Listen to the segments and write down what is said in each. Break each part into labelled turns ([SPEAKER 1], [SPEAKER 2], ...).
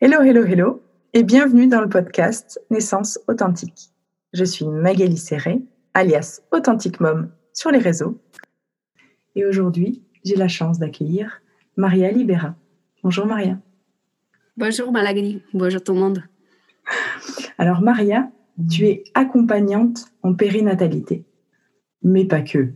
[SPEAKER 1] Hello, hello, hello, et bienvenue dans le podcast Naissance Authentique. Je suis Magali Serré, alias Authentique Mom sur les réseaux. Et aujourd'hui, j'ai la chance d'accueillir Maria Libera. Bonjour Maria.
[SPEAKER 2] Bonjour Magali, bonjour tout le monde.
[SPEAKER 1] Alors Maria, tu es accompagnante en périnatalité, mais pas que.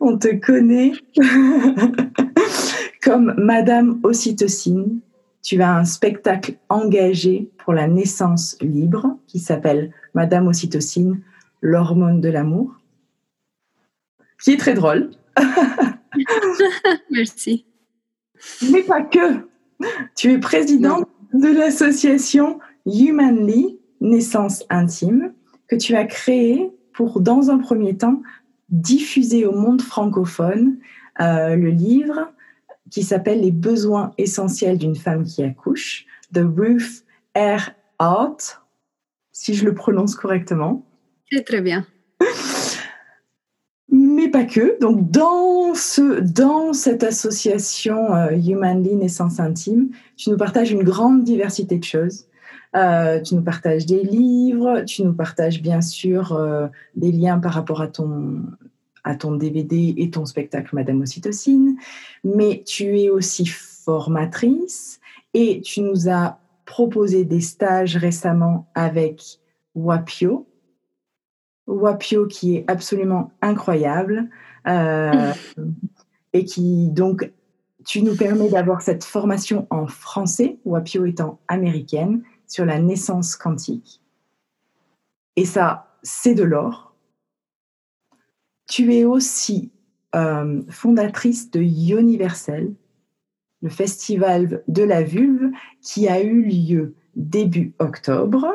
[SPEAKER 1] On te connaît comme Madame Ocytocine tu as un spectacle engagé pour la naissance libre qui s'appelle Madame Ocytocine, l'hormone de l'amour, qui est très drôle.
[SPEAKER 2] Merci.
[SPEAKER 1] Mais pas que. Tu es présidente de l'association Humanly, naissance intime, que tu as créée pour, dans un premier temps, diffuser au monde francophone euh, le livre qui s'appelle Les besoins essentiels d'une femme qui accouche, de Ruth R. Hart, si je le prononce correctement.
[SPEAKER 2] C'est très bien.
[SPEAKER 1] Mais pas que. Donc, dans, ce, dans cette association euh, Humanly Naissance Intime, tu nous partages une grande diversité de choses. Euh, tu nous partages des livres, tu nous partages bien sûr euh, des liens par rapport à ton, à ton DVD et ton spectacle Madame Ocytocine, mais tu es aussi formatrice et tu nous as proposé des stages récemment avec Wapio. Wapio qui est absolument incroyable euh, et qui donc tu nous permets d'avoir cette formation en français, Wapio étant américaine, sur la naissance quantique. Et ça, c'est de l'or tu es aussi euh, fondatrice de Universel, le festival de la vulve qui a eu lieu début octobre,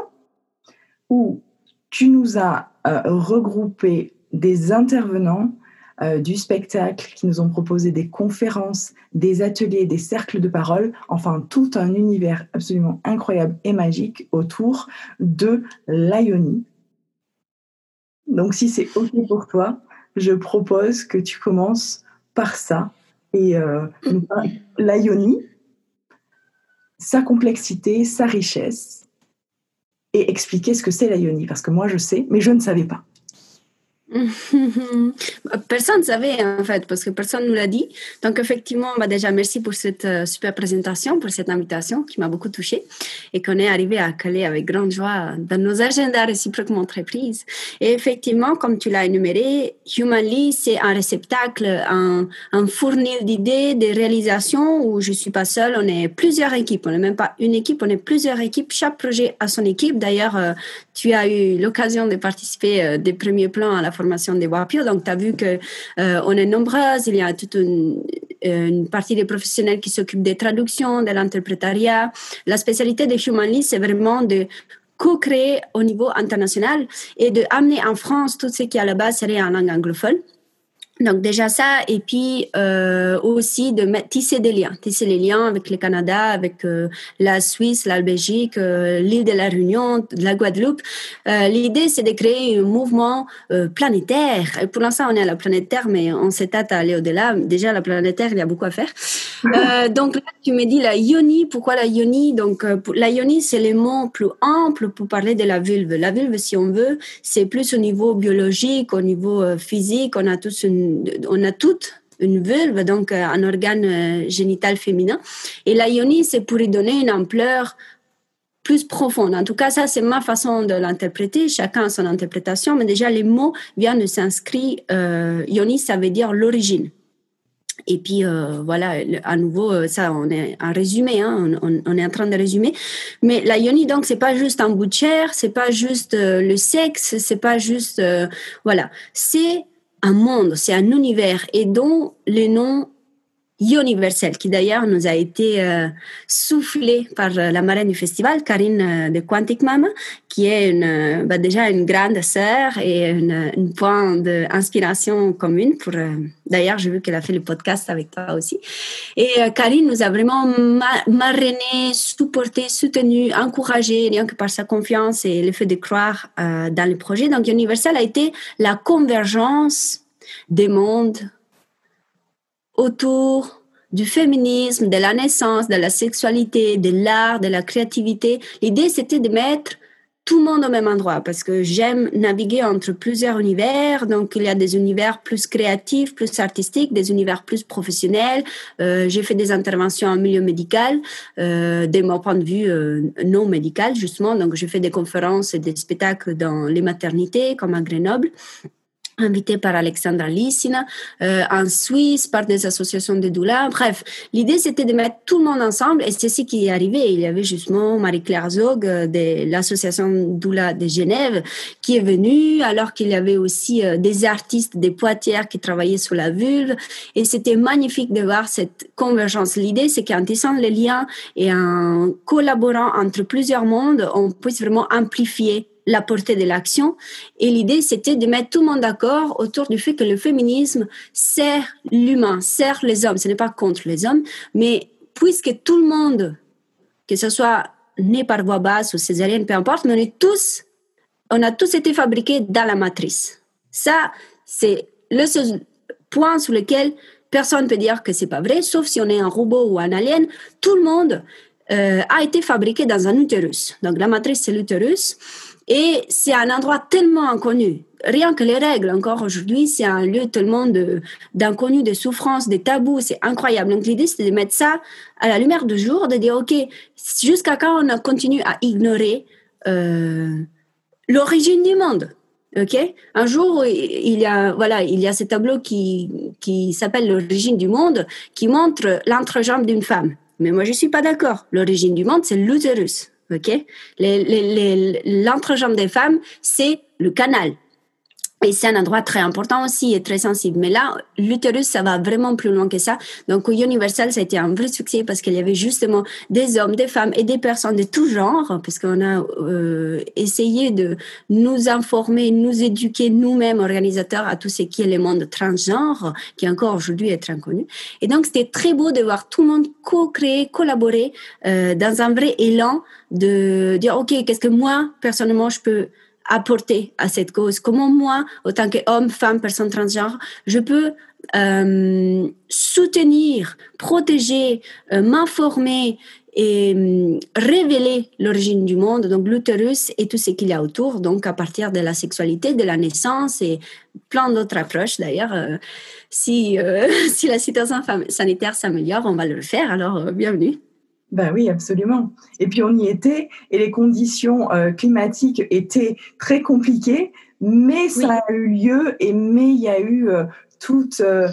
[SPEAKER 1] où tu nous as euh, regroupé des intervenants euh, du spectacle qui nous ont proposé des conférences, des ateliers, des cercles de parole, enfin tout un univers absolument incroyable et magique autour de l'Ionie. Donc si c'est OK pour toi, je propose que tu commences par ça. Et euh, l'Ionie, sa complexité, sa richesse, et expliquer ce que c'est l'Ionie, parce que moi je sais, mais je ne savais pas.
[SPEAKER 2] Personne ne savait en fait, parce que personne ne nous l'a dit. Donc effectivement, bah déjà merci pour cette euh, super présentation, pour cette invitation qui m'a beaucoup touchée et qu'on est arrivé à caler avec grande joie dans nos agendas réciproquement très. Et effectivement, comme tu l'as énuméré, Humanly, c'est un réceptacle, un, un fournil d'idées, de réalisations où je suis pas seule, on est plusieurs équipes, on n'est même pas une équipe, on est plusieurs équipes, chaque projet a son équipe. D'ailleurs, euh, tu as eu l'occasion de participer euh, des premiers plans à la formation des WAPIO, donc tu as vu que euh, on est nombreuses, il y a toute une, partie des professionnels qui s'occupent des traductions, de l'interprétariat. La spécialité de Humanly, c'est vraiment de co-créer au niveau international et de amener en France tout ce qui à la base serait en langue anglophone. Donc déjà ça, et puis euh, aussi de tisser des liens, tisser les liens avec le Canada, avec euh, la Suisse, la Belgique, euh, l'île de la Réunion, la Guadeloupe. Euh, l'idée, c'est de créer un mouvement euh, planétaire. Et pour l'instant, on est à la planète Terre, mais on s'état à aller au-delà. Déjà, la planète Terre, il y a beaucoup à faire. Donc là, tu me dis la yoni. Pourquoi la yoni? Donc pour, la yoni, c'est le mot plus ample pour parler de la vulve. La vulve, si on veut, c'est plus au niveau biologique, au niveau physique. On a tous une on a toutes une vulve, donc euh, un organe euh, génital féminin. Et la yoni, c'est pour y donner une ampleur plus profonde. En tout cas, ça, c'est ma façon de l'interpréter. Chacun a son interprétation, mais déjà, les mots viennent de s'inscrire. Euh, yoni, ça veut dire l'origine. Et puis voilà, à nouveau, ça, on est en résumé, hein, on, est en train de résumer. Mais la yoni, donc, c'est pas juste un bout de chair, c'est pas juste le sexe, c'est pas juste, voilà, c'est un monde, c'est un univers et dont le nom universel, qui d'ailleurs nous a été euh, soufflé par euh, la marraine du festival, Karine euh, de Quantic Mama, qui est une, bah déjà une grande sœur et une, point d'inspiration commune. Pour d'ailleurs, j'ai vu qu'elle a fait le podcast avec toi aussi. Et Karine nous a vraiment marrainé, supporté, soutenu, encouragé, rien que par sa confiance et le fait de croire dans le projet. Donc, Universel a été la convergence des mondes autour du féminisme, de la naissance, de la sexualité, de l'art, de la créativité. L'idée, c'était de mettre tout le monde au même endroit parce que j'aime naviguer entre plusieurs univers. Donc, il y a des univers plus créatifs, plus artistiques, des univers plus professionnels. Euh, j'ai fait des interventions en milieu médical, euh, de mon point de vue euh, non médical, justement. Donc, j'ai fait des conférences et des spectacles dans les maternités, comme à Grenoble invité par Alexandra Lissina, euh, en Suisse par des associations de doula. Bref, l'idée c'était de mettre tout le monde ensemble et c'est ce qui est arrivé. Il y avait justement Marie-Claire Zog euh, de l'association doula de Genève qui est venue alors qu'il y avait aussi euh, des artistes des Poitiers qui travaillaient sur la vulve et c'était magnifique de voir cette convergence. L'idée c'est qu'en tissant les liens et en collaborant entre plusieurs mondes, on puisse vraiment amplifier la portée de l'action. Et l'idée, c'était de mettre tout le monde d'accord autour du fait que le féminisme sert l'humain, sert les hommes. Ce n'est pas contre les hommes, mais puisque tout le monde, que ce soit né par voie basse ou césarienne, peu importe, on est tous, on a tous été fabriqués dans la matrice. Ça, c'est le seul point sur lequel personne ne peut dire que c'est pas vrai, sauf si on est un robot ou un alien. Tout le monde euh, a été fabriqué dans un utérus. Donc la matrice, c'est l'utérus. Et c'est un endroit tellement inconnu. Rien que les règles, encore aujourd'hui, c'est un lieu tellement d'inconnu, de, souffrance, de tabous, c'est incroyable. Donc l'idée, c'est de mettre ça à la lumière du jour, de dire, OK, jusqu'à quand on continue à ignorer euh, l'origine du monde Ok, un jour il y a voilà il y a ce tableau qui qui s'appelle l'origine du monde qui montre l'entrejambe d'une femme. Mais moi je suis pas d'accord. L'origine du monde c'est l'utérus. Ok, l'entrejambe des femmes, c'est le canal. Et c'est un endroit très important aussi et très sensible. Mais là, l'utérus, ça va vraiment plus loin que ça. Donc, au Universal, ça a été un vrai succès parce qu'il y avait justement des hommes, des femmes et des personnes de tout genre, parce qu'on a euh, essayé de nous informer, nous éduquer nous-mêmes, organisateurs, à tout ce qui est le monde transgenre, qui encore aujourd'hui est très inconnu. Et donc, c'était très beau de voir tout le monde co-créer, collaborer euh, dans un vrai élan de dire, OK, qu'est-ce que moi, personnellement, je peux apporter à cette cause Comment moi, autant qu'homme, femme, personne transgenre, je peux euh, soutenir, protéger, euh, m'informer et euh, révéler l'origine du monde, donc l'utérus et tout ce qu'il y a autour, donc à partir de la sexualité, de la naissance et plein d'autres approches d'ailleurs. si, si la situation sanitaire s'améliore, on va le faire, alors bienvenue.
[SPEAKER 1] Ben oui, absolument. Et puis on y était et les conditions euh, climatiques étaient très compliquées, mais ça a eu lieu et mais il y a eu euh, tout, euh,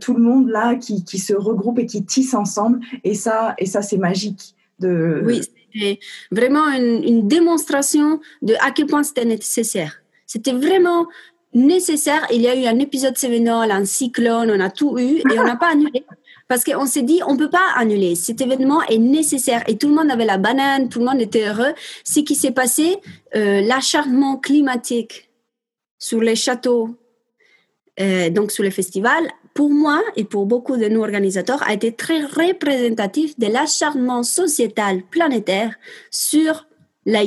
[SPEAKER 1] tout le monde là qui, qui, se regroupe et qui tisse ensemble et ça, et ça c'est magique. De...
[SPEAKER 2] Oui, c'était vraiment une, une, démonstration de à quel point c'était nécessaire. C'était vraiment nécessaire. Il y a eu un épisode sévénol, un cyclone, on a tout eu et on n'a pas annulé. Parce qu'on s'est dit, on peut pas annuler. Cet événement est nécessaire. Et tout le monde avait la banane, tout le monde était heureux. Ce qui s'est passé, euh, l'acharnement climatique sur les châteaux, euh, donc sur les festivals, pour moi et pour beaucoup de nos organisateurs, a été très représentatif de l'acharnement sociétal planétaire sur la.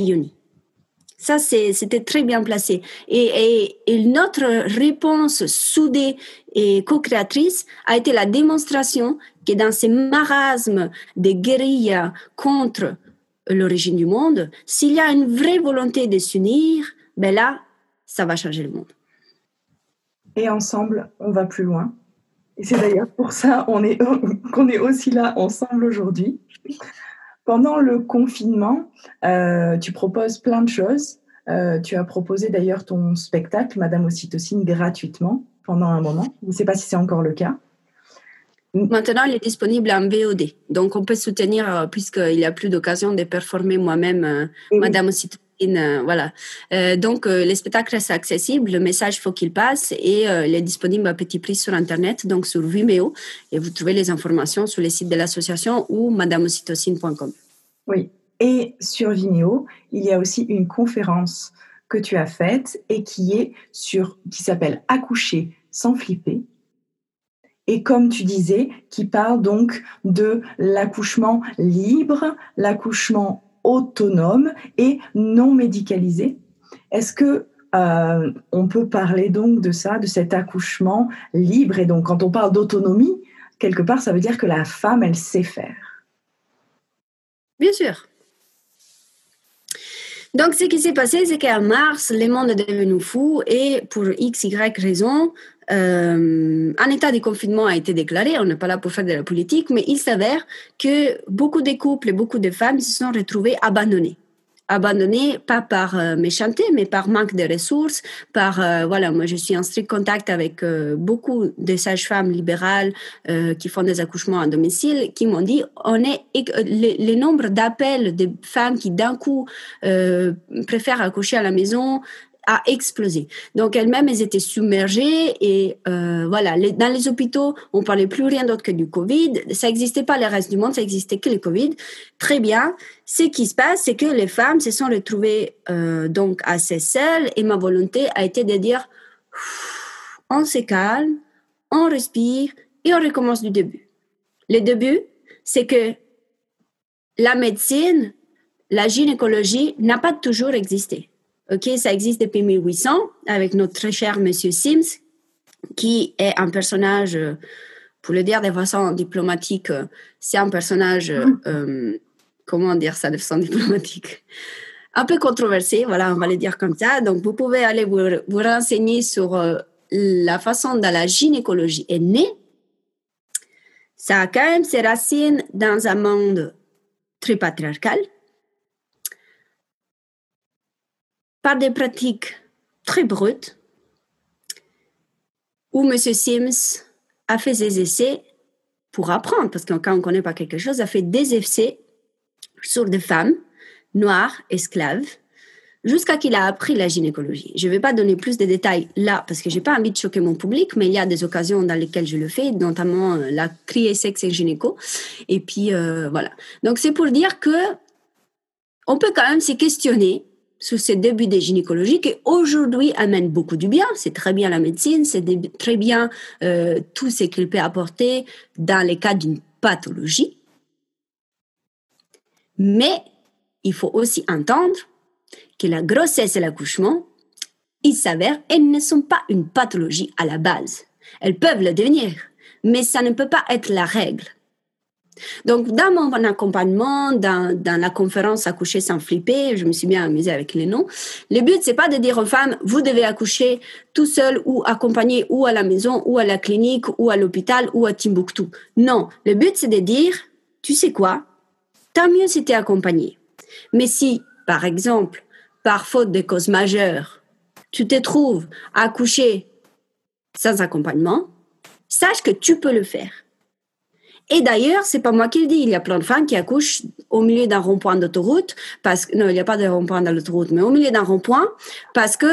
[SPEAKER 2] Ça, c'était très bien placé. Et, notre réponse soudée et co-créatrice a été la démonstration que dans ces marasmes de guérilla contre l'origine du monde, s'il y a une vraie volonté de s'unir, ben là, ça va changer le monde.
[SPEAKER 1] Et ensemble, on va plus loin. Et c'est d'ailleurs pour ça qu'on est aussi là ensemble aujourd'hui. Pendant le confinement, euh, tu proposes plein de choses. Euh, tu as proposé d'ailleurs ton spectacle, Madame Ocytocine, gratuitement pendant un moment. Je ne sais pas si c'est encore le cas.
[SPEAKER 2] Maintenant, il est disponible en VOD. Donc, on peut soutenir, euh, puisqu'il n'y a plus d'occasion de performer moi-même Madame Ocytocine. Voilà. donc, les spectacles restent accessibles. Le message, faut qu'il passe et il est disponible à petit prix sur Internet, donc sur Vimeo. Et vous trouvez les informations sur les sites de l'association ou madameocytocine.com.
[SPEAKER 1] Oui. Et sur Vimeo, il y a aussi une conférence que tu as faite et qui est sur, qui s'appelle Accoucher sans flipper. Et comme tu disais, qui parle donc de l'accouchement libre, l'accouchement autonome et non médicalisé. Est-ce que euh, on peut parler donc de ça, de cet accouchement libre? Et donc, quand on parle d'autonomie, quelque part, ça veut dire que la femme, elle sait faire.
[SPEAKER 2] Bien sûr. Donc, ce qui s'est passé, c'est qu'en mars, le monde est devenu fou et pour x, y raison, euh, un état de confinement a été déclaré. On n'est pas là pour faire de la politique, mais il s'avère que beaucoup de couples et beaucoup de femmes se sont retrouvés abandonnés abandonnés, pas par euh, méchanceté, mais par manque de ressources, par, euh, voilà, moi je suis en strict contact avec euh, beaucoup de sages-femmes libérales qui font des accouchements à domicile, qui m'ont dit, on est, le, le nombre d'appels de femmes qui d'un coup préfèrent accoucher à la maison a explosé. Donc elles-mêmes, elles étaient submergées et euh, voilà, dans les hôpitaux, on parlait plus rien d'autre que du Covid. Ça n'existait pas le reste du monde, ça existait que le Covid. Très bien. Ce qui se passe, c'est que les femmes se sont retrouvées euh, donc assez seules et ma volonté a été de dire, on se calme, on respire et on recommence du début. Le début, c'est que la médecine, la gynécologie n'a pas toujours existé. OK, ça existe depuis 1800 avec notre très cher monsieur Sims, qui est un personnage, pour le dire de façon diplomatique, c'est un personnage, mm. euh, comment dire ça de façon diplomatique? Un peu controversé, voilà, on va le dire comme ça. Donc, vous pouvez aller vous, vous renseigner sur euh, la façon dont la gynécologie est née. Ça a quand même ses racines dans un monde très patriarcal, par des pratiques très brutes où M. Sims a fait des essais pour apprendre, parce que quand on ne connaît pas quelque chose, a fait des essais sur des femmes noires, esclaves, jusqu'à qu'il a appris la gynécologie. Je ne vais pas donner plus de détails là, parce que je n'ai pas envie de choquer mon public, mais il y a des occasions dans lesquelles je le fais, notamment euh, la criée sexe et gynéco. Et puis, euh, voilà. Donc, c'est pour dire que on peut quand même se questionner sur ces débuts de gynécologie qui aujourd'hui amènent beaucoup du bien. C'est très bien la médecine, c'est très bien euh, tout ce qu'il peut apporter dans les cas d'une pathologie. Mais il faut aussi entendre que la grossesse et l'accouchement, il s'avère, elles ne sont pas une pathologie à la base. Elles peuvent le devenir, mais ça ne peut pas être la règle. Donc, dans mon accompagnement, dans, la conférence Accoucher sans flipper, je me suis bien amusée avec les noms. Le but, c'est pas de dire aux femmes, vous devez accoucher tout seul ou accompagné ou à la maison ou à la clinique ou à l'hôpital ou à Timbuktu. Non, le but, c'est de dire, tu sais quoi, tant mieux si tu es accompagné. Mais si, par exemple, par faute de cause majeure, tu te trouves à accoucher sans accompagnement, sache que tu peux le faire. Et d'ailleurs, c'est pas moi qui le dis. Il y a plein de femmes qui accouchent au milieu d'un rond-point d'autoroute, parce que non, il n'y a pas de rond-point dans l'autoroute, mais au milieu d'un rond-point, parce que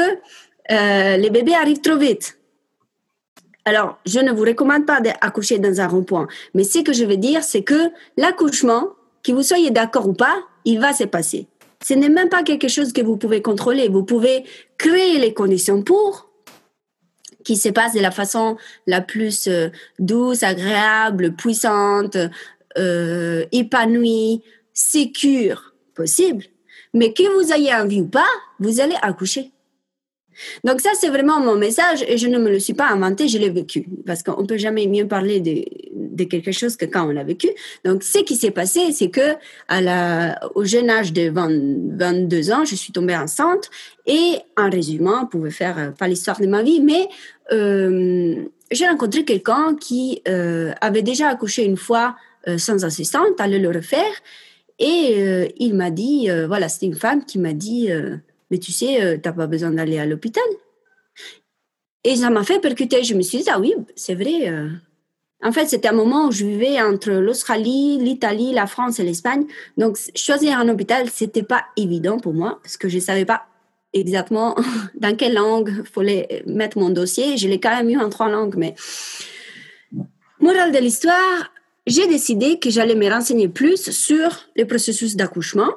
[SPEAKER 2] euh, les bébés arrivent trop vite. Alors, je ne vous recommande pas d'accoucher dans un rond-point, mais ce que je veux dire, c'est que l'accouchement, que vous soyez d'accord ou pas, il va se passer. Ce n'est même pas quelque chose que vous pouvez contrôler. Vous pouvez créer les conditions pour, qui se passe de la façon la plus euh, douce, agréable, puissante, euh, épanouie, sécure possible. Mais que vous ayez envie ou pas, vous allez accoucher. Donc ça, c'est vraiment mon message et je ne me le suis pas inventé, je l'ai vécu. Parce qu'on ne peut jamais mieux parler de, quelque chose que quand on l'a vécu. Donc ce qui s'est passé, c'est que au jeune âge de 22 ans, je suis tombée enceinte et en résumant, on pouvait faire euh, pas l'histoire de ma vie, mais euh, j'ai rencontré quelqu'un qui euh, avait déjà accouché une fois sans assistante, allait le refaire. Et il m'a dit, voilà, c'était une femme qui m'a dit mais tu sais, euh, tu n'as pas besoin d'aller à l'hôpital. Et ça m'a fait percuter. Je me suis dit, ah oui, c'est vrai. Euh. En fait, c'était un moment où je vivais entre l'Australie, l'Italie, la France et l'Espagne. Donc, choisir un hôpital, c'était pas évident pour moi parce que je savais pas exactement dans quelle langue fallait mettre mon dossier. Je l'ai quand même eu en trois langues, mais morale de l'histoire, j'ai décidé que j'allais me renseigner plus sur le processus d'accouchement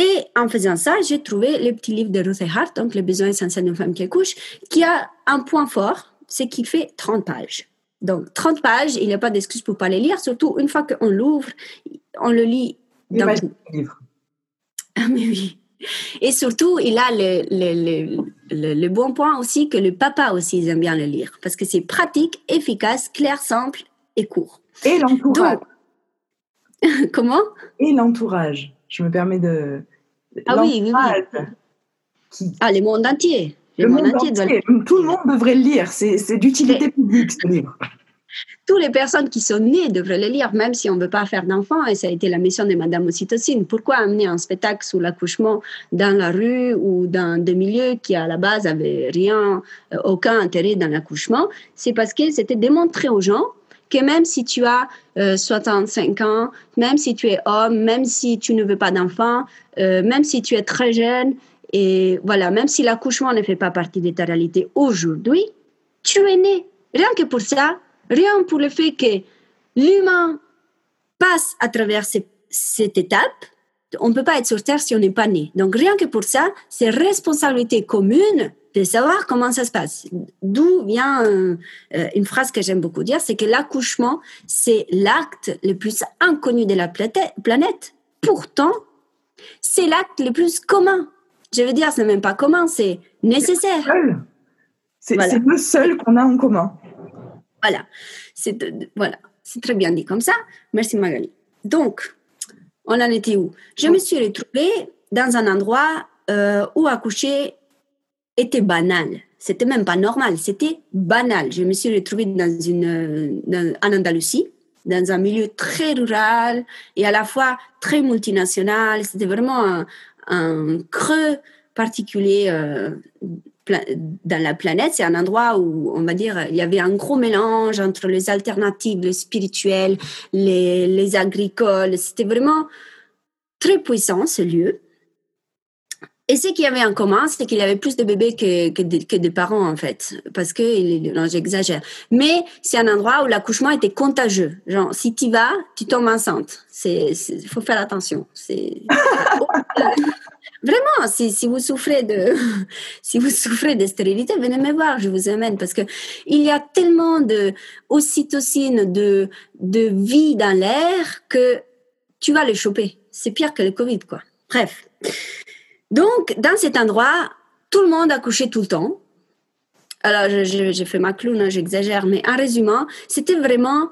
[SPEAKER 2] et en faisant ça, j'ai trouvé le petit livre de Ruth Hart, donc Les besoins essentiels d'une femme qui accouche, qui a un point fort, c'est qu'il fait 30 pages. Donc, 30 pages, il n'y a pas d'excuse pour ne pas les lire, surtout une fois qu'on l'ouvre, on le lit dans le livre. Ah, mais oui. Et surtout, il a le, le, le, le, bon point aussi que le papa aussi aime bien le lire, parce que c'est pratique, efficace, clair, simple et court.
[SPEAKER 1] Et l'entourage.
[SPEAKER 2] Comment?
[SPEAKER 1] Et l'entourage. Je me permets de.
[SPEAKER 2] Ah oui, oui, oui. Ah, le monde entier.
[SPEAKER 1] Le, monde, entier. Tout le monde devrait le lire. C'est d'utilité publique, ce livre
[SPEAKER 2] toutes les personnes qui sont nées devraient le lire, même si on ne veut pas faire d'enfants. Et ça a été la mission de Madame Ocytocine. Pourquoi amener un spectacle sur l'accouchement dans la rue ou dans des milieux qui, à la base, n'avaient rien, euh, aucun intérêt dans l'accouchement? C'est parce que c'était démontré aux gens que même si tu as 65 euh, ans, même si tu es homme, même si tu ne veux pas d'enfants, euh, même si tu es très jeune, et voilà, même si l'accouchement ne fait pas partie de ta réalité aujourd'hui, tu es né. Rien que pour ça, Rien pour le fait que l'humain passe à travers cette étape. On ne peut pas être sur Terre si on n'est pas né. Donc rien que pour ça, c'est responsabilité commune de savoir comment ça se passe. D'où vient euh, une phrase que j'aime beaucoup dire, c'est que l'accouchement, c'est l'acte le plus inconnu de la planète. Pourtant, c'est l'acte le plus commun. Je veux dire, ce n'est même pas commun, c'est nécessaire.
[SPEAKER 1] C'est le seul qu'on a en commun.
[SPEAKER 2] Voilà, c'est voilà, c'est très bien dit comme ça. Merci Magali. Donc, on en était où? Je me suis retrouvée dans un endroit euh, où accoucher était banal. C'était même pas normal, c'était banal. Je me suis retrouvée dans une, en Andalousie, dans un milieu très rural et à la fois très multinational. C'était vraiment un, creux particulier euh, dans la planète, c'est un endroit où, on va dire, il y avait un gros mélange entre les alternatives, les spirituels, les, les agricoles. C'était vraiment très puissant, ce lieu. Et ce qu'il y avait en commun, c'est qu'il y avait plus de bébés que, de, parents, en fait. Parce que, non, j'exagère. Mais c'est un endroit où l'accouchement était contagieux. Genre, si tu vas, tu tombes enceinte. Il faut faire attention. C'est, Vraiment, si, vous souffrez de, si vous souffrez stérilité, venez me voir, je vous amène parce que il y a tellement de de, de vie dans l'air que tu vas les choper. C'est pire que le Covid, quoi. Bref. Donc, dans cet endroit, tout le monde a couché tout le temps. Alors, j'ai fait ma clown, hein, j'exagère, mais en résumant, c'était vraiment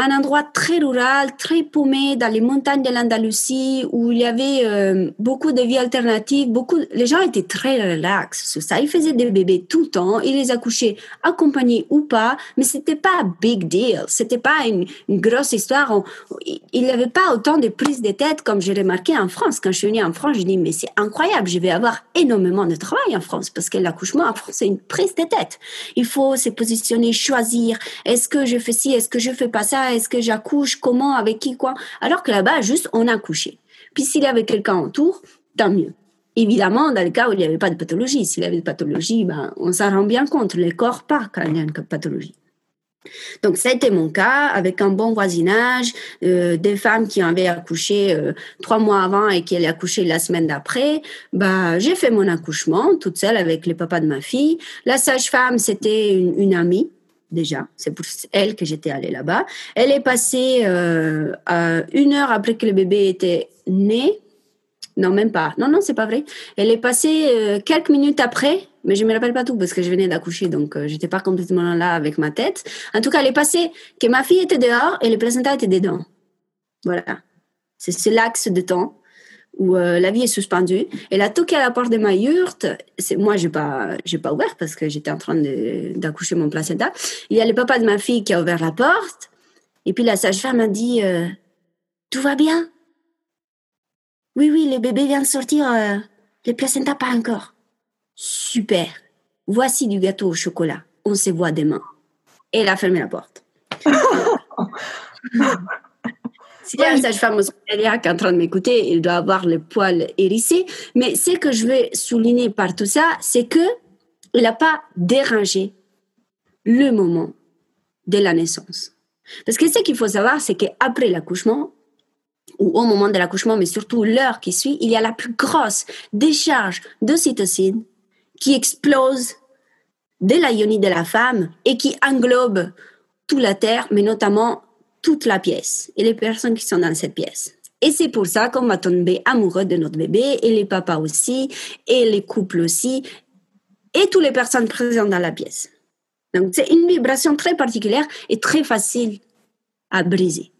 [SPEAKER 2] un endroit très rural, très paumé dans les montagnes de l'Andalousie où il y avait euh, beaucoup de vie alternatives. Beaucoup, les gens étaient très relax sur ça. Ils faisaient des bébés tout le temps. Ils les accouchaient accompagnés ou pas, mais c'était pas big deal. C'était pas une, grosse histoire. il n'y avait pas autant de prises de tête comme j'ai remarqué en France. Quand je suis venue en France, je dis mais c'est incroyable. Je vais avoir énormément de travail en France parce que l'accouchement en France c'est une prise de tête. Il faut se positionner, choisir. Est-ce que je fais ci, est-ce que je fais pas ça? Est-ce que j'accouche, comment, avec qui, quoi. Alors que là-bas, juste, on a accouché. Puis s'il y avait quelqu'un autour, tant mieux. Évidemment, dans le cas où il n'y avait pas de pathologie. S'il y avait de pathologie, ben, on s'en rend bien compte. Le corps part quand il y a une pathologie. Donc, ça a été mon cas, avec un bon voisinage, euh, des femmes qui avaient accouché euh, trois mois avant et qui allaient accoucher la semaine d'après. Bah, j'ai fait mon accouchement toute seule avec les papas de ma fille. La sage-femme, c'était une, amie déjà. C'est pour elle que j'étais allée là-bas. Elle est passée euh, une heure après que le bébé était né. Non, même pas. Non, non, c'est pas vrai. Elle est passée euh, quelques minutes après, mais je me rappelle pas tout parce que je venais d'accoucher, donc euh, j'étais pas complètement là avec ma tête. En tout cas, elle est passée que ma fille était dehors et le placenta était dedans. Voilà. C'est l'axe de temps où euh, la vie est suspendue. Elle a toqué à la porte de ma yurte. Moi, je n'ai pas, j'ai pas ouvert parce que j'étais en train d'accoucher mon placenta. Il y a le papa de ma fille qui a ouvert la porte. Et puis la sage-femme a dit euh, Tout va bien? Oui, oui, le bébé vient de sortir. Euh, le placenta, pas encore. Super. Voici du gâteau au chocolat. On se voit demain. Elle a fermé la porte. Si y a une sage-femme hospitalière qui est en train de m'écouter, il doit avoir le poil hérissé. Mais ce que je veux souligner par tout ça, c'est que il n'a pas dérangé le moment de la naissance. Parce que ce qu'il faut savoir, c'est qu'après l'accouchement, ou au moment de l'accouchement, mais surtout l'heure qui suit, il y a la plus grosse décharge d'ocytocine qui explose de la ionie de la femme et qui englobe toute la Terre, mais notamment toute la pièce et les personnes qui sont dans cette pièce. Et c'est pour ça qu'on va tomber amoureux de notre bébé et les papas aussi et les couples aussi et toutes les personnes présentes dans la pièce. Donc c'est une vibration très particulière et très facile à briser.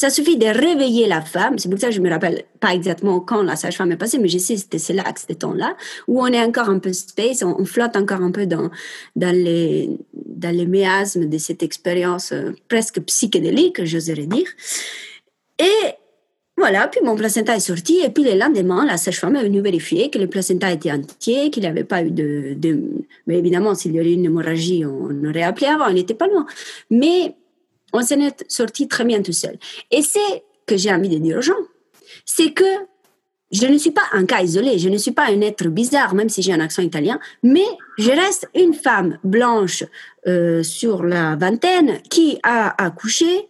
[SPEAKER 2] Ça suffit de réveiller la femme. C'est pour ça que je me rappelle pas exactement quand la sage-femme est passée, mais je sais c'était ce lac, ce temps-là, où on est encore un peu space, on, flotte encore un peu dans, dans les, dans les miasmes de cette expérience euh, presque psychédélique, j'oserais dire. Et voilà, puis mon placenta est sorti, et puis le lendemain, la sage-femme est venue vérifier que le placenta était entier, qu'il n'y avait pas eu de. Mais évidemment, s'il y avait eu une hémorragie, on aurait appelé avant, il n'était pas loin. Mais on s'en est sorti très bien tout seul. Et c'est que j'ai envie de dire aux gens, c'est que je ne suis pas un cas isolé, je ne suis pas un être bizarre, même si j'ai un accent italien, mais je reste une femme blanche euh, sur la vingtaine qui a accouché.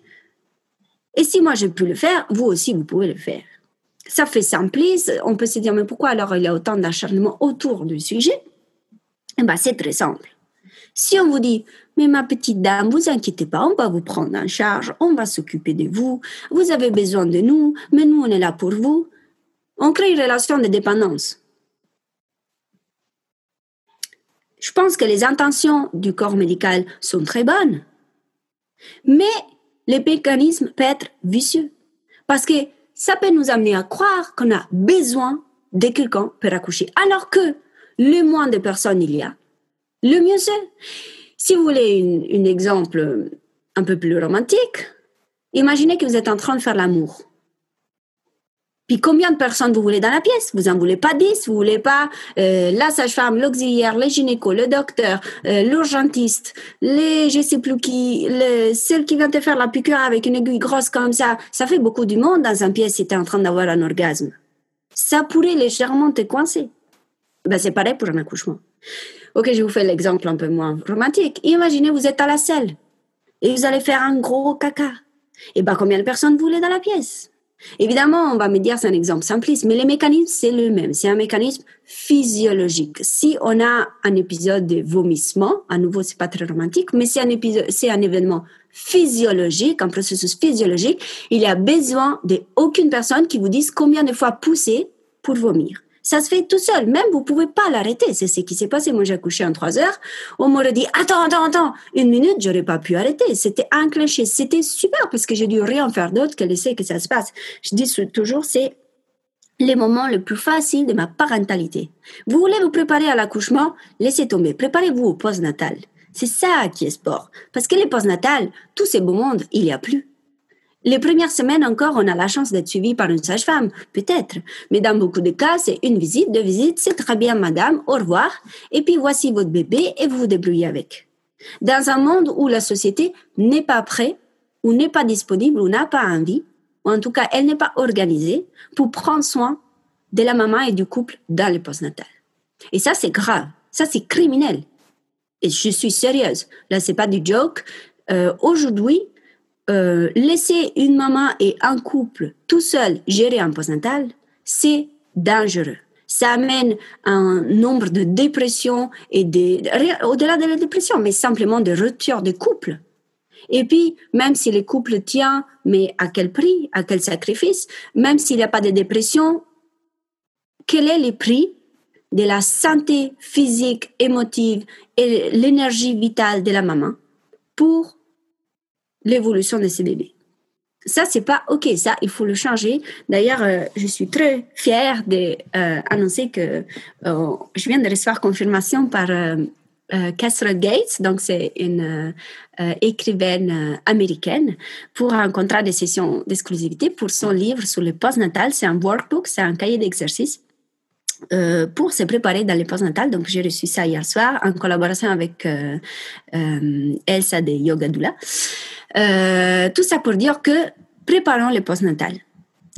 [SPEAKER 2] Et si moi j'ai pu le faire, vous aussi vous pouvez le faire. Ça fait simpliste, on peut se dire mais pourquoi alors il y a autant d'acharnement autour du sujet? Eh ben, C'est très simple. Si on vous dit mais ma petite dame, vous inquiétez pas, on va vous prendre en charge, on va s'occuper de vous, vous avez besoin de nous, mais nous, on est là pour vous. On crée une relation de dépendance. Je pense que les intentions du corps médical sont très bonnes, mais les mécanismes peuvent être vicieux parce que ça peut nous amener à croire qu'on a besoin de quelqu'un pour accoucher, alors que le moins de personnes il y a, le mieux c'est. Si vous voulez un exemple un peu plus romantique, imaginez que vous êtes en train de faire l'amour. Puis combien de personnes vous voulez dans la pièce? Vous en voulez pas dix, vous voulez pas euh, la sage-femme, l'auxiliaire, le gynéco, le docteur, euh, l'urgentiste, les je sais plus qui, le, celle qui vient te faire la piqûre avec une aiguille grosse comme ça. Ça fait beaucoup du monde dans une pièce si tu es en train d'avoir un orgasme. Ça pourrait légèrement te coincer. Ben, c'est pareil pour un accouchement. Ok, je vous fais l'exemple un peu moins romantique. Imaginez, vous êtes à la selle et vous allez faire un gros caca. Et ben, combien de personnes vous voulez dans la pièce? Évidemment, on va me dire c'est un exemple simpliste, mais le mécanisme c'est le même. C'est un mécanisme physiologique. Si on a un épisode de vomissement, à nouveau c'est pas très romantique, mais c'est un épisode, c'est un événement physiologique, un processus physiologique. Il y a besoin d'aucune personne qui vous dise combien de fois pousser pour vomir. Ça se fait tout seul. Même vous pouvez pas l'arrêter. C'est ce qui s'est passé. Moi, j'ai accouché en trois heures. On m'aurait dit, attends, attends, attends. Une minute, j'aurais pas pu arrêter. C'était enclenché. C'était super parce que j'ai dû rien faire d'autre que laisser que ça se passe. Je dis toujours, c'est les moments les plus faciles de ma parentalité. Vous voulez vous préparer à l'accouchement? Laissez tomber. Préparez-vous au post-natal. C'est ça qui est sport. Parce que les post-natal, tous ces beaux mondes, il n'y a plus. Les premières semaines encore, on a la chance d'être suivi par une sage-femme, peut-être. Mais dans beaucoup de cas, c'est une visite, deux visites, c'est très bien, madame, au revoir. Et puis voici votre bébé et vous vous débrouillez avec. Dans un monde où la société n'est pas prête, ou n'est pas disponible, ou n'a pas envie, ou en tout cas, elle n'est pas organisée pour prendre soin de la maman et du couple dans le postnatal. Et ça, c'est grave. Ça, c'est criminel. Et je suis sérieuse. Là, c'est pas du joke. Euh, Aujourd'hui, euh, laisser une maman et un couple tout seul gérer un postnatal, c'est dangereux. Ça amène un nombre de dépressions et des, au-delà de la dépression, mais simplement de rupture de couple. Et puis, même si le couple tient, mais à quel prix, à quel sacrifice, même s'il n'y a pas de dépression, quel est le prix de la santé physique, émotive et l'énergie vitale de la maman pour l'évolution de ces bébés. Ça, c'est pas OK. Ça, il faut le changer. D'ailleurs, euh, je suis très fière d'annoncer euh, que euh, je viens de recevoir confirmation par Catherine Gates, donc c'est une écrivaine américaine, pour un contrat de session d'exclusivité pour son livre sur le postnatal. C'est un workbook, c'est un cahier d'exercice. Pour se préparer dans le postnatal. Donc, j'ai reçu ça hier soir en collaboration avec Elsa de Yoga Doula. Euh, tout ça pour dire que préparons le postnatal.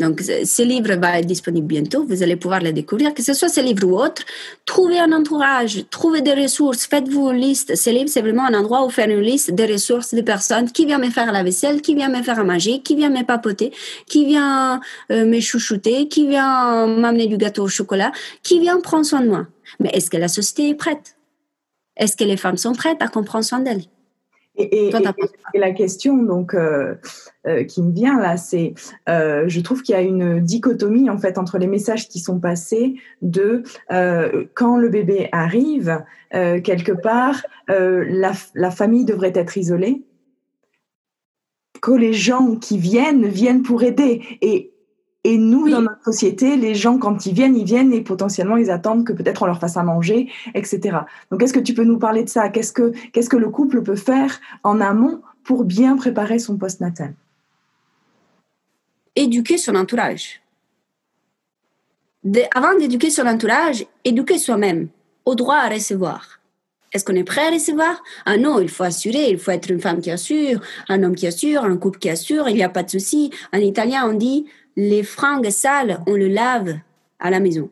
[SPEAKER 2] Donc, ce livre va être disponible bientôt. Vous allez pouvoir le découvrir, que ce soit ce livre ou autre. Trouvez un entourage, trouvez des ressources, faites-vous une liste. Ce livre, c'est vraiment un endroit où faire une liste des ressources des personnes. Qui viennent me faire la vaisselle, qui viennent me faire à manger, qui viennent me papoter, qui vient euh, me chouchouter, qui vient m'amener du gâteau au chocolat, qui vient prendre soin de moi? Mais est-ce que la société est prête? Est-ce que les femmes sont prêtes à comprendre soin d'elles?
[SPEAKER 1] Et, la question donc euh, euh, qui me vient là, c'est, euh, je trouve qu'il y a une dichotomie en fait entre les messages qui sont passés de quand le bébé arrive quelque part, la, la, famille devrait être isolée que les gens qui viennent viennent pour aider. Et, et nous, dans notre société, les gens, quand ils viennent, ils viennent et potentiellement, ils attendent que peut-être on leur fasse à manger, etc. Donc, est-ce que tu peux nous parler de ça? Qu'est-ce que, qu'est-ce que le couple peut faire en amont pour bien préparer son post-natal?
[SPEAKER 2] Éduquer son entourage. avant d'éduquer son entourage, éduquer soi-même au droit à recevoir. Est-ce qu'on est prêt à recevoir? Ah non, il faut assurer, il faut être une femme qui assure, un homme qui assure, un couple qui assure, il n'y a pas de souci. En italien, on dit les fringues sales, on le lave à la maison.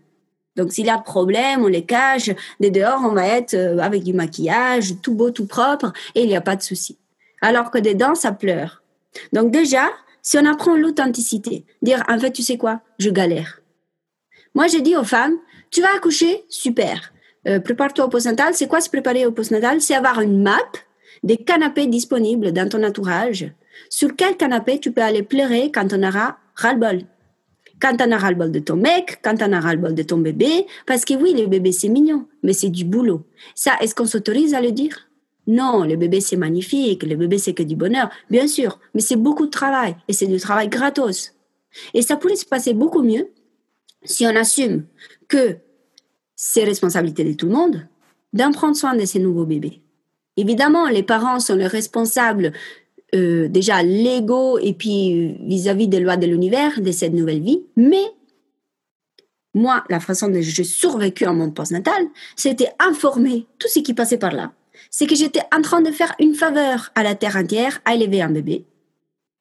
[SPEAKER 2] Donc s'il y a problème, on les cache. Dès dehors, on va être euh, avec du maquillage, tout beau, tout propre, et il n'y a pas de souci. Alors que dedans, ça pleure. Donc déjà, si on apprend l'authenticité, dire en fait, tu sais quoi, je galère. Moi, j'ai dit aux femmes, tu vas accoucher, super. Euh, prépare-toi au postnatal. C'est quoi se préparer au postnatal? C'est avoir une map des canapés disponibles dans ton entourage. Sur quel canapé tu peux aller pleurer quand on aura ras-le-bol quand on a ras-le-bol de ton mec, quand on a ras-le-bol de ton bébé, parce que oui, le bébé c'est mignon, mais c'est du boulot. Ça, est-ce qu'on s'autorise à le dire? Non, le bébé c'est magnifique, le bébé c'est que du bonheur, bien sûr, mais c'est beaucoup de travail et c'est du travail gratos. Et ça pourrait se passer beaucoup mieux si on assume que c'est responsabilité de tout le monde d'en prendre soin de ces nouveaux bébés. Évidemment, les parents sont les responsables euh, déjà légaux et puis vis-à-vis des lois de l'univers de cette nouvelle vie, mais moi, la façon dont j'ai survécu en mon postnatal, c'était informer tout ce qui passait par là. C'est que j'étais en train de faire une faveur à la terre entière à élever un bébé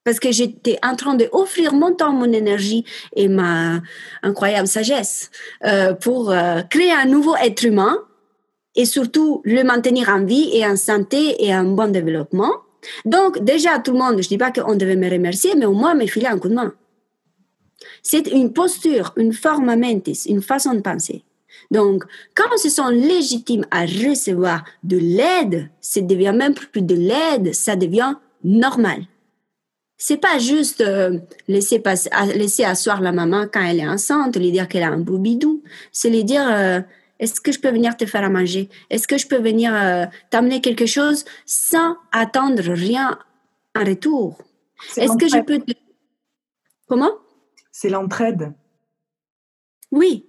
[SPEAKER 2] parce que j'étais en train d'offrir mon temps, mon énergie et ma incroyable sagesse euh, pour euh, créer un nouveau être humain et surtout le maintenir en vie et en santé et en bon développement. Donc déjà, tout le monde, je ne dis pas qu'on devait me remercier, mais au moins me filer un coup de main. C'est une posture, une forma mentis, une façon de penser. Donc, quand on se sent légitime à recevoir de l'aide, ça devient même plus de l'aide, ça devient normal c'est pas juste euh, laisser, passer, laisser asseoir la maman quand elle est enceinte, lui dire qu'elle a un beau bidou. C'est lui dire euh, est-ce que je peux venir te faire à manger? Est-ce que je peux venir euh, t'amener quelque chose sans attendre rien en retour? Est-ce que je peux te... Comment?
[SPEAKER 1] C'est l'entraide.
[SPEAKER 2] Oui,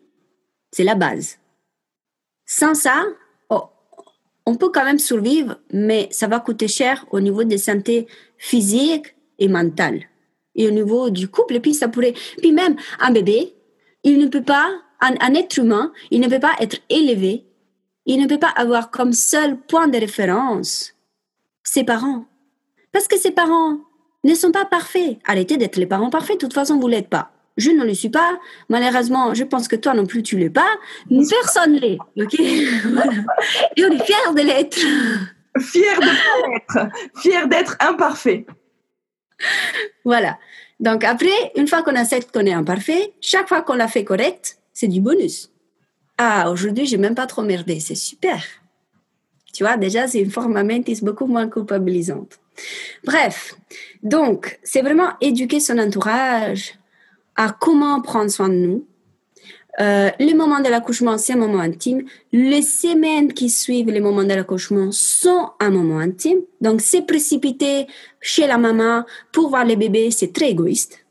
[SPEAKER 2] c'est la base. Sans ça, oh, on peut quand même survivre, mais ça va coûter cher au niveau de santé physique, et mentale. Et au niveau du couple, et puis ça pourrait... Puis même un bébé, il ne peut pas, un, un être humain, il ne peut pas être élevé, il ne peut pas avoir comme seul point de référence ses parents. Parce que ses parents ne sont pas parfaits. Arrêtez d'être les parents parfaits, de toute façon, vous l'êtes pas. Je ne le suis pas. Malheureusement, je pense que toi non plus, tu l'es pas. Personne l'est. OK? Et on est fiers de l'être.
[SPEAKER 1] Fiers de l'être. Fiers d'être imparfait
[SPEAKER 2] voilà. Donc après, une fois qu'on accepte qu'on est imparfait, chaque fois qu'on l'a fait correct, c'est du bonus. Ah, aujourd'hui, j'ai même pas trop merdé, c'est super. Tu vois, déjà, c'est une forme mentis beaucoup moins culpabilisante. Bref, donc, c'est vraiment éduquer son entourage à comment prendre soin de nous, euh, les moments de l'accouchement, c'est un moment intime. Les semaines qui suivent les moments de l'accouchement sont un moment intime. Donc, c'est précipité chez la maman pour voir les bébés, c'est très égoïste.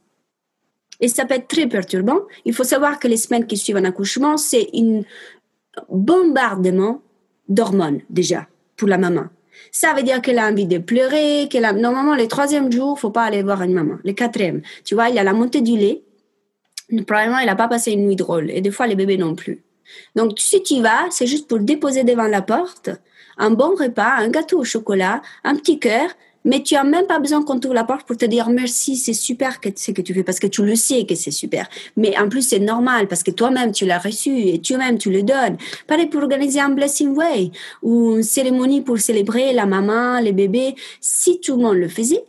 [SPEAKER 2] Et ça peut être très perturbant. Il faut savoir que les semaines qui suivent un accouchement, c'est un bombardement d'hormones déjà pour la maman. Ça veut dire qu'elle a envie de pleurer, qu'elle a... Normalement, les troisième jours, faut pas aller voir une maman. Les quatrième, tu vois, il y a la montée du lait probablement, il n'a pas passé une nuit drôle. Et des fois, les bébés non plus. Donc, si tu vas, c'est juste pour déposer devant la porte un bon repas, un gâteau au chocolat, un petit cœur, mais tu n'as même pas besoin qu'on t'ouvre la porte pour te dire merci, c'est super que ce que tu fais, parce que tu le sais que c'est super. Mais en plus, c'est normal, parce que toi-même, tu l'as reçu et toi-même, tu le donnes. Pareil pour organiser un blessing way ou une cérémonie pour célébrer la maman, les bébés. Si tout le monde le faisait,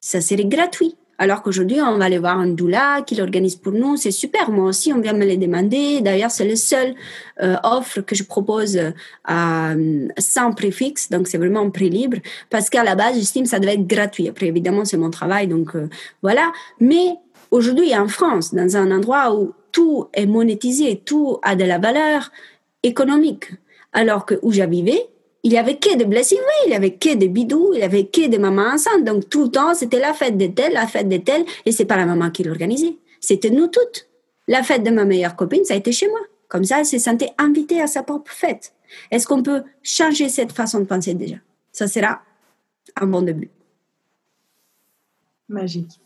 [SPEAKER 2] ça serait gratuit. Alors qu'aujourd'hui, on va aller voir un doula qui l'organise pour nous. C'est super. Moi aussi, on vient me les demander. D'ailleurs, c'est le seul euh, offre que je propose euh, sans préfixe. Donc, c'est vraiment un prix libre. Parce qu'à la base, j'estime que ça devait être gratuit. Après, évidemment, c'est mon travail. Donc, euh, voilà. Mais aujourd'hui, en France, dans un endroit où tout est monétisé, tout a de la valeur économique. Alors que où j'habitais, il y avait que des blessings, il y avait que des bidous, il y avait que des mamans enceintes. Donc tout le temps, c'était la fête de telle, la fête de telle, et c'est pas la maman qui l'organisait. C'était nous toutes. La fête de ma meilleure copine, ça a été chez moi. Comme ça, elle s'est sentie invitée à sa propre fête. Est-ce qu'on peut changer cette façon de penser déjà? Ça sera un bon début.
[SPEAKER 1] Magique.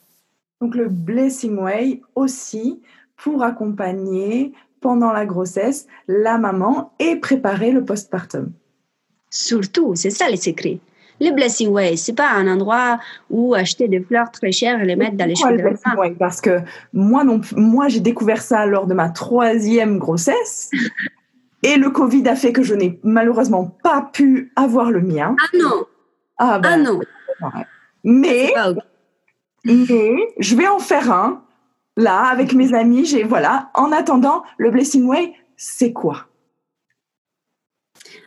[SPEAKER 1] Donc le Blessing Way aussi pour accompagner pendant la grossesse la maman et préparer le postpartum.
[SPEAKER 2] Surtout, c'est ça les secrets. Le Blessing Way, c'est pas un endroit où acheter des fleurs très chères et les mettre dans les cheveux de
[SPEAKER 1] Parce que moi, non, moi j'ai découvert ça lors de ma troisième grossesse. et le Covid a fait que je n'ai malheureusement pas pu avoir le mien.
[SPEAKER 2] Ah non
[SPEAKER 1] Ah, ben,
[SPEAKER 2] ah non
[SPEAKER 1] Mais, mais je vais en faire un là avec mes amis. J'ai voilà. En attendant, le Blessing Way, c'est quoi?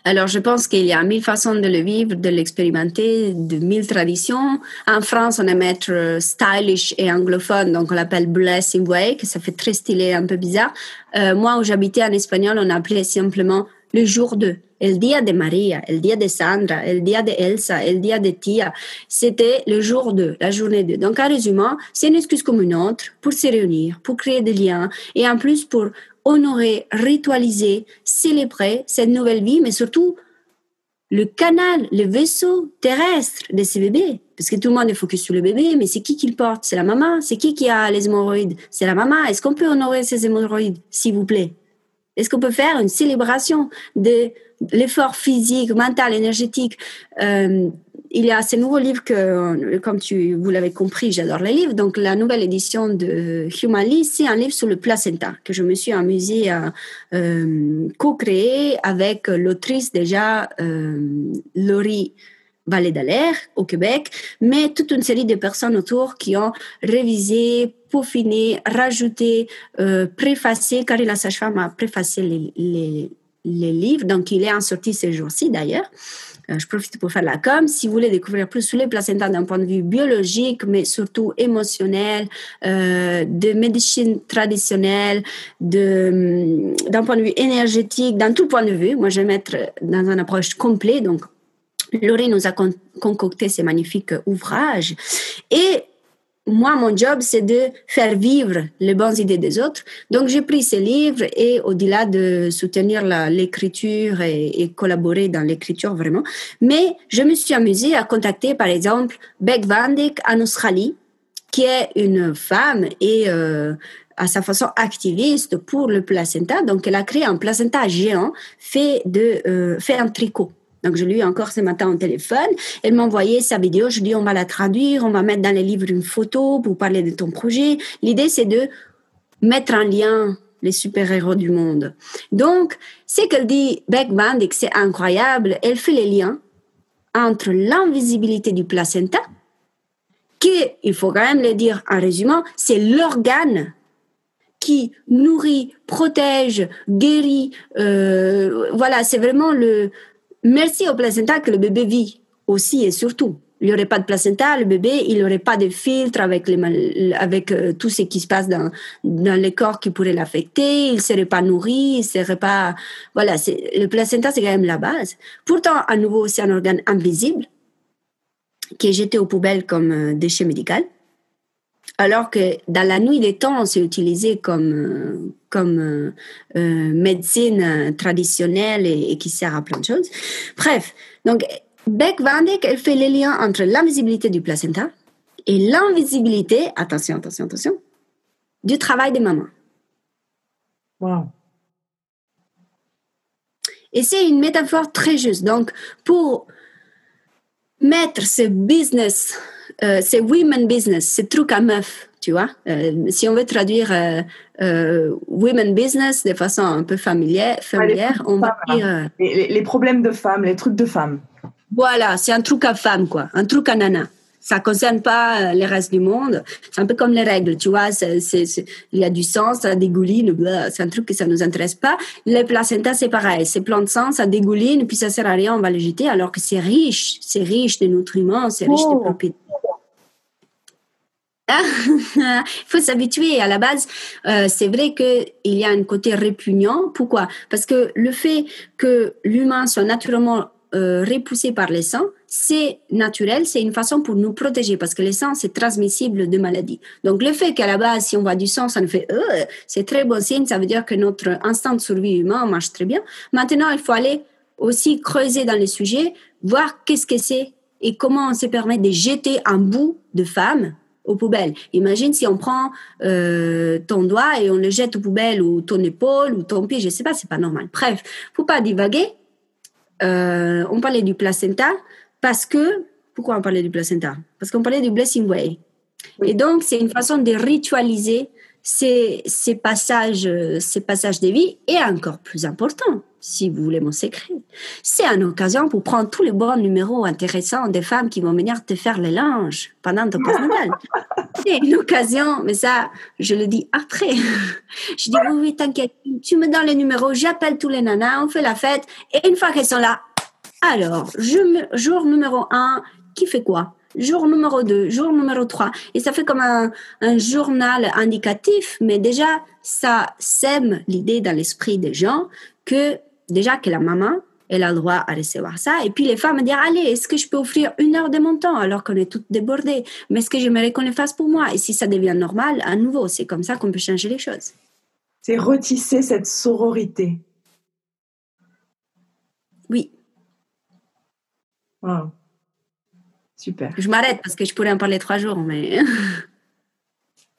[SPEAKER 2] Alors, je pense qu'il y a mille façons de le vivre, de l'expérimenter, de mille traditions. En France, on aime être euh, stylish et anglophone, donc on l'appelle Blessing Way, que ça fait très stylé, un peu bizarre. Euh, moi, où j'habitais en espagnol, on appelait simplement le jour 2. El dia de Maria, el dia de Sandra, el dia de Elsa, el dia de Tia. C'était le jour 2, la journée 2. Donc, en résumé, c'est une excuse comme une autre pour se réunir, pour créer des liens et en plus pour honorer, ritualiser, célébrer cette nouvelle vie, mais surtout le canal, le vaisseau terrestre de ces bébés. Parce que tout le monde est focus sur le bébé, mais c'est qui qui le porte? C'est la maman? C'est qui qui a les hémorroïdes? C'est la maman. Est-ce qu'on peut honorer ces hémorroïdes, s'il vous plaît? Est-ce qu'on peut faire une célébration de l'effort physique, mental, énergétique euh, il y a ce nouveau livre que, comme tu, vous l'avez compris, j'adore les livres. Donc, la nouvelle édition de Humanly, c'est un livre sur le placenta que je me suis amusée à euh, co-créer avec l'autrice déjà, euh, Laurie Vallée au Québec, mais toute une série de personnes autour qui ont révisé, peaufiné, rajouté, euh, préfacé, car la sage-femme a préfacé les, les, les livres, donc il est en sortie ces jours-ci d'ailleurs. Euh, je profite pour faire la com. Si vous voulez découvrir plus sur les placentas d'un point de vue biologique, mais surtout émotionnel, euh, de médecine traditionnelle, hum, d'un point de vue énergétique, dans tout point de vue, moi je vais mettre dans une approche complète. Donc, Laurie nous a concocté ces magnifiques ouvrages. Et moi, mon job, c'est de faire vivre les bonnes idées des autres. Donc, j'ai pris ces livres et au-delà de soutenir l'écriture et, collaborer dans l'écriture vraiment, mais je me suis amusée à contacter, par exemple, Beck Van en Australie, qui est une femme et euh, à sa façon activiste pour le placenta. Donc, elle a créé un placenta géant fait de euh, fait en tricot. Donc, je lui ai encore ce matin au téléphone. Elle m'a envoyé sa vidéo. Je lui ai dit, on va la traduire, on va mettre dans les livres une photo pour parler de ton projet. L'idée, c'est de mettre en lien les super-héros du monde. Donc, ce qu'elle dit, Beck et que c'est incroyable, elle fait les liens entre l'invisibilité du placenta, qui, il faut quand même le dire en résumant, c'est l'organe qui nourrit, protège, guérit. Euh, voilà, c'est vraiment le, Merci au placenta que le bébé vit aussi et surtout. Il n'y aurait pas de placenta, le bébé, il n'aurait pas de filtre avec, les, avec euh, tout ce qui se passe dans, dans le corps qui pourrait l'affecter, il ne serait pas nourri, il serait pas... Voilà, le placenta, c'est quand même la base. Pourtant, à nouveau, c'est un organe invisible qui est jeté aux poubelles comme euh, déchet médical. Alors que dans la nuit des temps, c'est utilisé comme, euh, comme euh, euh, médecine traditionnelle et, qui sert à plein de choses. Bref, donc Beck Van elle fait les liens entre l'invisibilité du placenta et l'invisibilité, attention, attention, attention, du travail des mamans.
[SPEAKER 1] Wow.
[SPEAKER 2] Et c'est une métaphore très juste. Donc, pour mettre ce business, euh, ce women business, ce truc à meuf, tu vois. Euh, si on veut traduire euh, women business de façon un peu familière, familière on va dire...
[SPEAKER 1] Les, problèmes de femmes, les trucs de femmes.
[SPEAKER 2] Voilà, c'est un truc à femme, quoi. Un truc à nana. Ça concerne pas le reste du monde. C'est un peu comme les règles, tu vois. il y a du sang, ça dégouline, c'est un truc que ça nous intéresse pas. Les placentas, c'est pareil. C'est plein de sang, ça dégouline, puis ça sert à rien, on va le jeter, alors que c'est riche. C'est riche de nutriments, c'est riche de oh. propriétés il faut s'habituer. À la base, euh, c'est vrai qu'il y a un côté répugnant. Pourquoi? Parce que le fait que l'humain soit naturellement euh, repoussés par les sang, c'est naturel, c'est une façon pour nous protéger parce que le sang, c'est transmissible de maladies. Donc, le fait qu'à la base, si on voit du sang, ça nous fait euh, c'est très bon signe, ça veut dire que notre instinct de survie humain marche très bien. Maintenant, il faut aller aussi creuser dans les sujets, voir qu'est-ce que c'est et comment on se permet de jeter un bout de femme aux poubelles. Imagine si on prend euh, ton doigt et on le jette aux poubelles ou ton épaule ou ton pied, je sais pas, c'est pas normal. Bref, faut pas divaguer. Euh, on parlait du placenta parce que pourquoi on parlait du placenta? Parce qu'on parlait du blessing way. Et donc c'est une façon de ritualiser ces, ces passages, ces passages de vie et encore plus important, si vous voulez mon secret, c'est une occasion pour prendre tous les bons numéros intéressants des femmes qui vont venir te faire les linges pendant ton postnatal. c'est une occasion, mais ça, je le dis après. je dis, oui, oui, t'inquiète, tu me donnes les numéros, j'appelle tous les nanas, on fait la fête, et une fois qu'elles sont là, alors, jour numéro un, qui fait quoi? Jour numéro 2, jour numéro 3. Et ça fait comme un, journal indicatif, mais déjà, ça sème l'idée dans l'esprit des gens que déjà que la maman, elle a le droit à recevoir ça. Et puis les femmes dire, allez, est-ce que je peux offrir une heure de mon temps alors qu'on est toutes débordées? Mais est-ce que j'aimerais qu'on le fasse pour moi? Et si ça devient normal, à nouveau, c'est comme ça qu'on peut changer les choses.
[SPEAKER 1] C'est retisser cette sororité.
[SPEAKER 2] Oui.
[SPEAKER 1] Super.
[SPEAKER 2] Je m'arrête parce que je pourrais en parler trois jours, mais...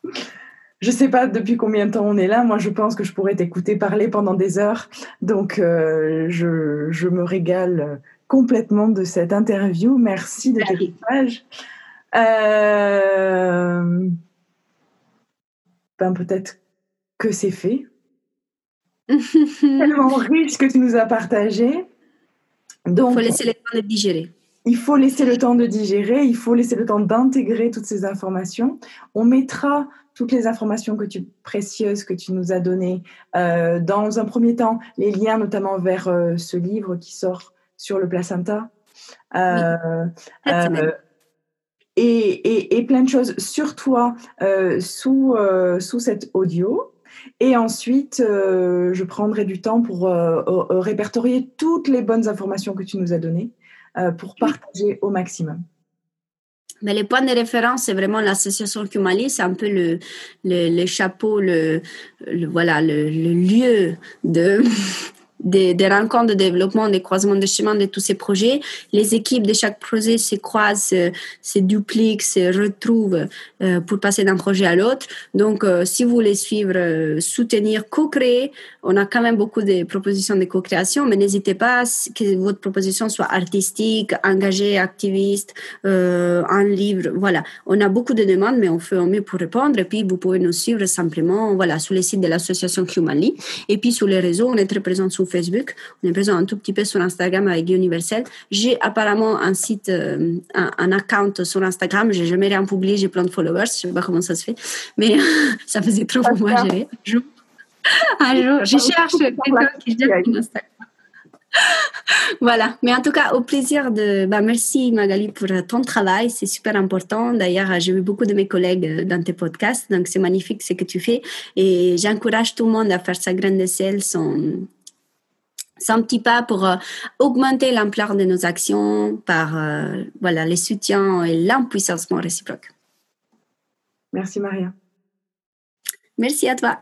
[SPEAKER 1] je sais pas depuis combien de temps on est là. Moi, je pense que je pourrais t'écouter parler pendant des heures. Donc, euh, je, je, me régale complètement de cette interview. Merci de tes messages. Euh, ben, peut-être que c'est fait. Tellement riche que tu nous as partagé.
[SPEAKER 2] Donc, faut laisser temps de digérer.
[SPEAKER 1] Il faut laisser le temps de digérer, il faut laisser le temps d'intégrer toutes ces informations. On mettra toutes les informations que tu, précieuses que tu nous as données. Euh, dans un premier temps, les liens notamment vers euh, ce livre qui sort sur le placenta. Euh, et, et, plein de choses sur toi sous, sous cet audio. Et ensuite, je prendrai du temps pour répertorier toutes les bonnes informations que tu nous as données pour partager au maximum.
[SPEAKER 2] Mais les points de référence, c'est vraiment l'association Kumali, c'est un peu le, le, chapeau, le, voilà, le, lieu de, des, rencontres de développement, des croisements de chemin de tous ces projets. Les équipes de chaque projet se croisent, se, dupliquent, se retrouvent euh, pour passer d'un projet à l'autre. Donc, euh, si vous voulez suivre, euh, soutenir, co-créer, on a quand même beaucoup de propositions de co-création, mais n'hésitez pas que votre proposition soit artistique, engagée, activiste, un livre. Voilà, on a beaucoup de demandes, mais on fait au mieux pour répondre. Et puis, vous pouvez nous suivre simplement voilà, sur les sites de l'association Humanly. Et puis, sur les réseaux, on est très présent sur Facebook, on est présent un tout petit peu sur Instagram avec Universel. J'ai apparemment un site, euh, un, account sur Instagram. J'ai jamais rien publié, j'ai plein de followers. Je sais pas comment ça se fait, mais ça faisait trop pour moi gérer. Un jour, je cherche quelqu'un qui gère Instagram. voilà, mais en tout cas, au plaisir de. Bah, merci Magali pour ton travail, c'est super important. D'ailleurs, j'ai vu beaucoup de mes collègues euh, dans tes podcasts, donc c'est magnifique ce que tu fais. Et j'encourage tout le monde à faire sa graine de sel, son, c'est un petit pas pour euh, augmenter l'ampleur de nos actions par euh, voilà, les soutiens et l'empuissancement réciproque.
[SPEAKER 1] Merci Maria.
[SPEAKER 2] Merci à toi.